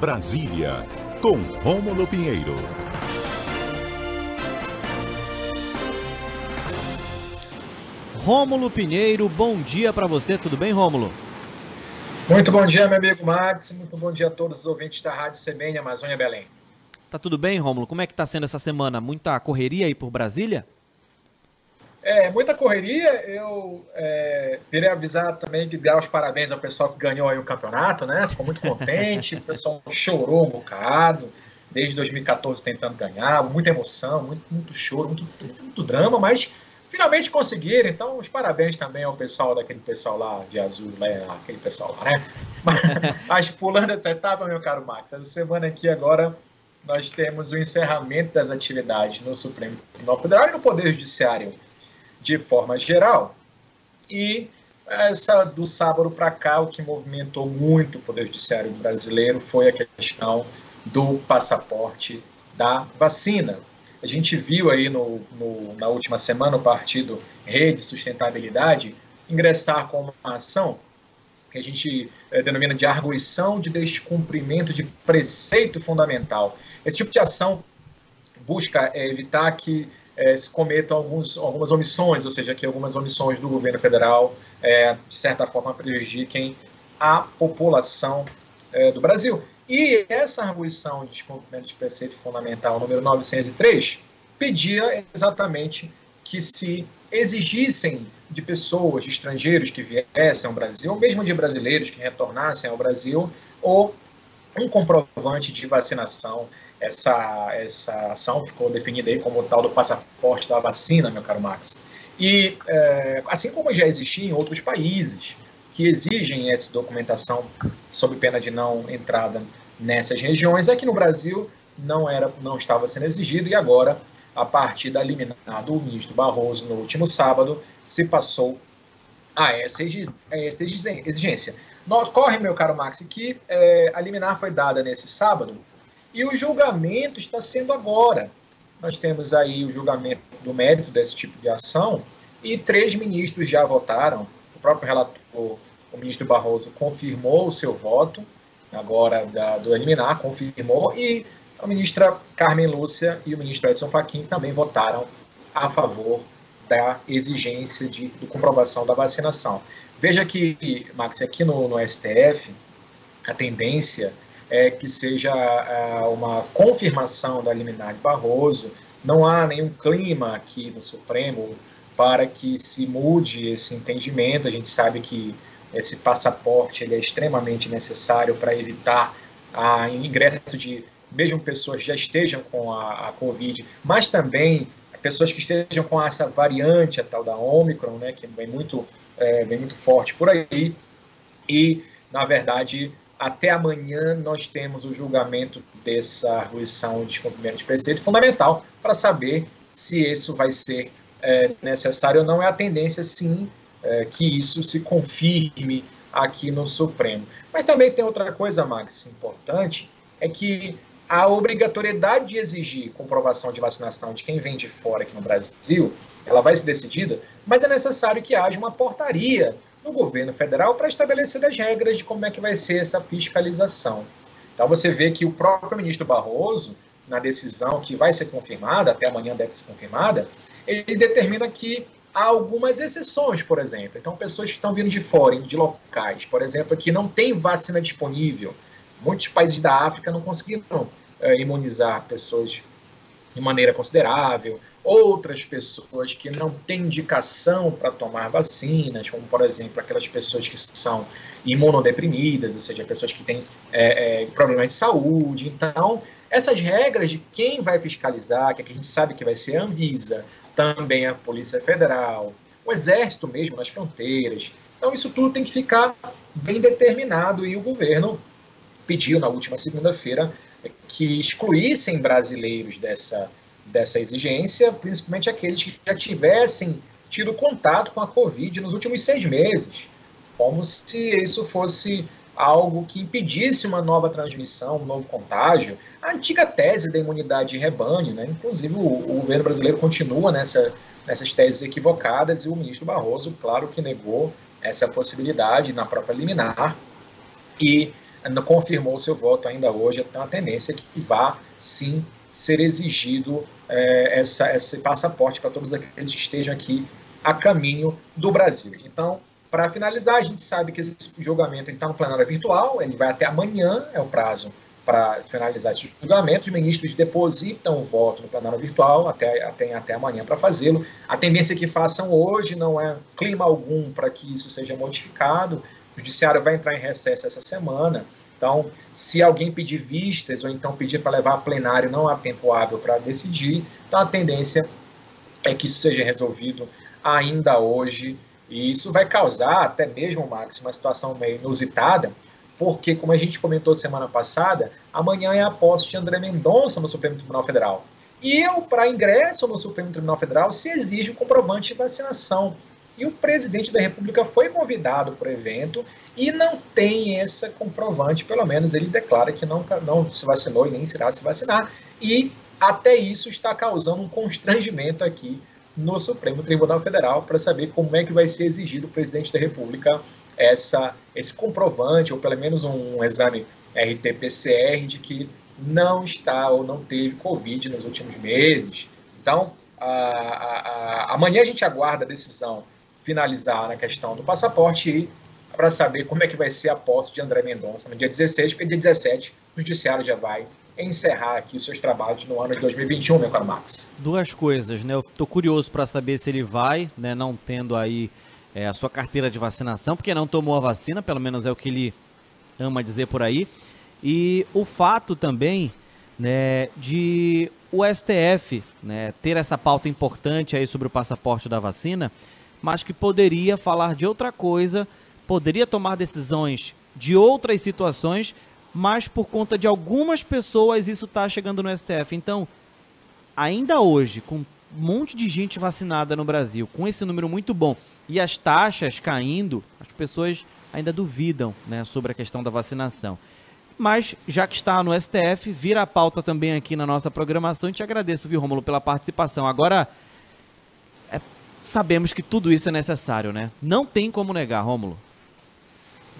Brasília, com Rômulo Pinheiro. Rômulo Pinheiro, bom dia para você, tudo bem, Rômulo? Muito bom dia, meu amigo Max, muito bom dia a todos os ouvintes da Rádio CBN Amazônia Belém. Tá tudo bem, Rômulo? Como é que tá sendo essa semana? Muita correria aí por Brasília? É, muita correria. Eu é, queria avisar também que dar os parabéns ao pessoal que ganhou aí o campeonato, né? Ficou muito contente, o pessoal chorou um bocado, desde 2014 tentando ganhar, muita emoção, muito, muito choro, muito, muito, muito drama, mas finalmente conseguiram. Então, os parabéns também ao pessoal daquele pessoal lá de azul, né? aquele pessoal lá, né? Mas, mas pulando essa etapa, meu caro Max, essa semana aqui agora nós temos o encerramento das atividades no Supremo Tribunal Federal e no Poder Judiciário de forma geral. E essa do sábado para cá, o que movimentou muito o Poder Judiciário brasileiro foi a questão do passaporte da vacina. A gente viu aí no, no, na última semana o partido Rede Sustentabilidade ingressar com uma ação que a gente é, denomina de arguição de descumprimento de preceito fundamental. Esse tipo de ação busca é, evitar que é, se cometam alguns, algumas omissões, ou seja, que algumas omissões do governo federal, é, de certa forma, prejudiquem a população é, do Brasil. E essa arguição de descumprimento de preceito fundamental número 903 pedia exatamente que se exigissem de pessoas, de estrangeiros que viessem ao Brasil, ou mesmo de brasileiros que retornassem ao Brasil, ou um comprovante de vacinação. Essa, essa ação ficou definida aí como tal do passaporte da vacina, meu caro Max. E é, assim como já existia em outros países que exigem essa documentação sob pena de não entrada nessas regiões, aqui no Brasil não era, não estava sendo exigido e agora, a partir da liminar do ministro Barroso no último sábado, se passou a essa exigência. Ocorre, meu caro Max, que é, a liminar foi dada nesse sábado e o julgamento está sendo agora. Nós temos aí o julgamento do mérito desse tipo de ação e três ministros já votaram. O próprio relator, o ministro Barroso, confirmou o seu voto, agora da, do liminar, confirmou, e a ministra Carmen Lúcia e o ministro Edson Fachin também votaram a favor da exigência de, de comprovação da vacinação. Veja que, Max, aqui no, no STF, a tendência é que seja uh, uma confirmação da liminar de Barroso, não há nenhum clima aqui no Supremo para que se mude esse entendimento. A gente sabe que esse passaporte ele é extremamente necessário para evitar o ingresso de mesmo pessoas já estejam com a, a Covid, mas também pessoas que estejam com essa variante, a tal da Omicron, né, que vem muito, é, vem muito forte por aí. E, na verdade, até amanhã nós temos o julgamento dessa arguição de cumprimento de preceito fundamental para saber se isso vai ser é, necessário ou não. É a tendência, sim, é, que isso se confirme aqui no Supremo. Mas também tem outra coisa, Max, importante, é que a obrigatoriedade de exigir comprovação de vacinação de quem vem de fora aqui no Brasil, ela vai ser decidida, mas é necessário que haja uma portaria no governo federal para estabelecer as regras de como é que vai ser essa fiscalização. Então você vê que o próprio ministro Barroso, na decisão que vai ser confirmada, até amanhã deve ser confirmada, ele determina que há algumas exceções, por exemplo. Então, pessoas que estão vindo de fora, de locais, por exemplo, que não tem vacina disponível, Muitos países da África não conseguiram é, imunizar pessoas de maneira considerável, outras pessoas que não têm indicação para tomar vacinas, como por exemplo aquelas pessoas que são imunodeprimidas, ou seja, pessoas que têm é, é, problemas de saúde. Então, essas regras de quem vai fiscalizar, que a gente sabe que vai ser a Anvisa, também a Polícia Federal, o Exército mesmo nas fronteiras. Então, isso tudo tem que ficar bem determinado e o governo pediu na última segunda-feira que excluíssem brasileiros dessa, dessa exigência, principalmente aqueles que já tivessem tido contato com a Covid nos últimos seis meses, como se isso fosse algo que impedisse uma nova transmissão, um novo contágio. A antiga tese da imunidade de rebanho, né? inclusive o, o governo brasileiro continua nessa, nessas teses equivocadas e o ministro Barroso, claro que negou essa possibilidade na própria liminar. E confirmou seu voto ainda hoje. Então, a tendência é que vá, sim, ser exigido é, essa, esse passaporte para todos aqueles que estejam aqui a caminho do Brasil. Então, para finalizar, a gente sabe que esse julgamento está no plenário virtual, ele vai até amanhã, é o prazo para finalizar esse julgamento. Os ministros depositam o voto no plenário virtual, até, até, até amanhã para fazê-lo. A tendência é que façam hoje, não é clima algum para que isso seja modificado. O judiciário vai entrar em recesso essa semana. Então, se alguém pedir vistas ou então pedir para levar a plenário, não há tempo hábil para decidir. Então, a tendência é que isso seja resolvido ainda hoje. E isso vai causar, até mesmo, Max, uma situação meio inusitada, porque, como a gente comentou semana passada, amanhã é a posse de André Mendonça no Supremo Tribunal Federal. E eu, para ingresso no Supremo Tribunal Federal, se exige um comprovante de vacinação. E o presidente da República foi convidado para o evento e não tem esse comprovante, pelo menos ele declara que não, não se vacinou e nem irá se vacinar. E até isso está causando um constrangimento aqui no Supremo Tribunal Federal para saber como é que vai ser exigido o presidente da República essa, esse comprovante, ou pelo menos um exame RT-PCR de que não está ou não teve Covid nos últimos meses. Então, a, a, a, amanhã a gente aguarda a decisão finalizar na questão do passaporte e para saber como é que vai ser a posse de André Mendonça no dia 16, porque dia 17 o judiciário já vai encerrar aqui os seus trabalhos no ano de 2021, meu caro Max. Duas coisas, né? Eu tô curioso para saber se ele vai, né, não tendo aí é, a sua carteira de vacinação, porque não tomou a vacina, pelo menos é o que ele ama dizer por aí. E o fato também, né, de o STF, né, ter essa pauta importante aí sobre o passaporte da vacina, mas que poderia falar de outra coisa, poderia tomar decisões de outras situações, mas por conta de algumas pessoas isso está chegando no STF. Então, ainda hoje, com um monte de gente vacinada no Brasil, com esse número muito bom e as taxas caindo, as pessoas ainda duvidam né, sobre a questão da vacinação. Mas, já que está no STF, vira a pauta também aqui na nossa programação. E te agradeço, viu, Romulo, pela participação. Agora, sabemos que tudo isso é necessário, né? Não tem como negar, Rômulo.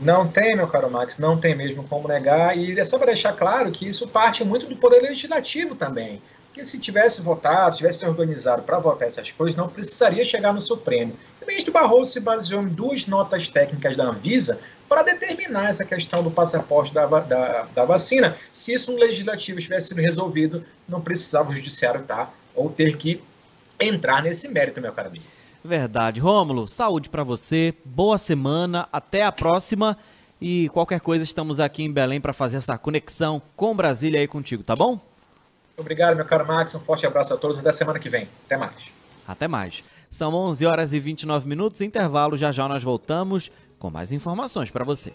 Não tem, meu caro Max, não tem mesmo como negar. E é só para deixar claro que isso parte muito do poder legislativo também. Porque se tivesse votado, tivesse se organizado para votar essas coisas, não precisaria chegar no Supremo. O ministro Barroso se baseou em duas notas técnicas da Anvisa para determinar essa questão do passaporte da, da, da vacina. Se isso no legislativo tivesse sido resolvido, não precisava o judiciário estar tá, ou ter que entrar nesse mérito, meu caro amigo. Verdade. Rômulo, saúde para você, boa semana, até a próxima. E qualquer coisa, estamos aqui em Belém para fazer essa conexão com Brasília aí contigo, tá bom? Obrigado, meu caro Max. Um forte abraço a todos. Até semana que vem. Até mais. Até mais. São 11 horas e 29 minutos. Intervalo. Já já nós voltamos com mais informações para você.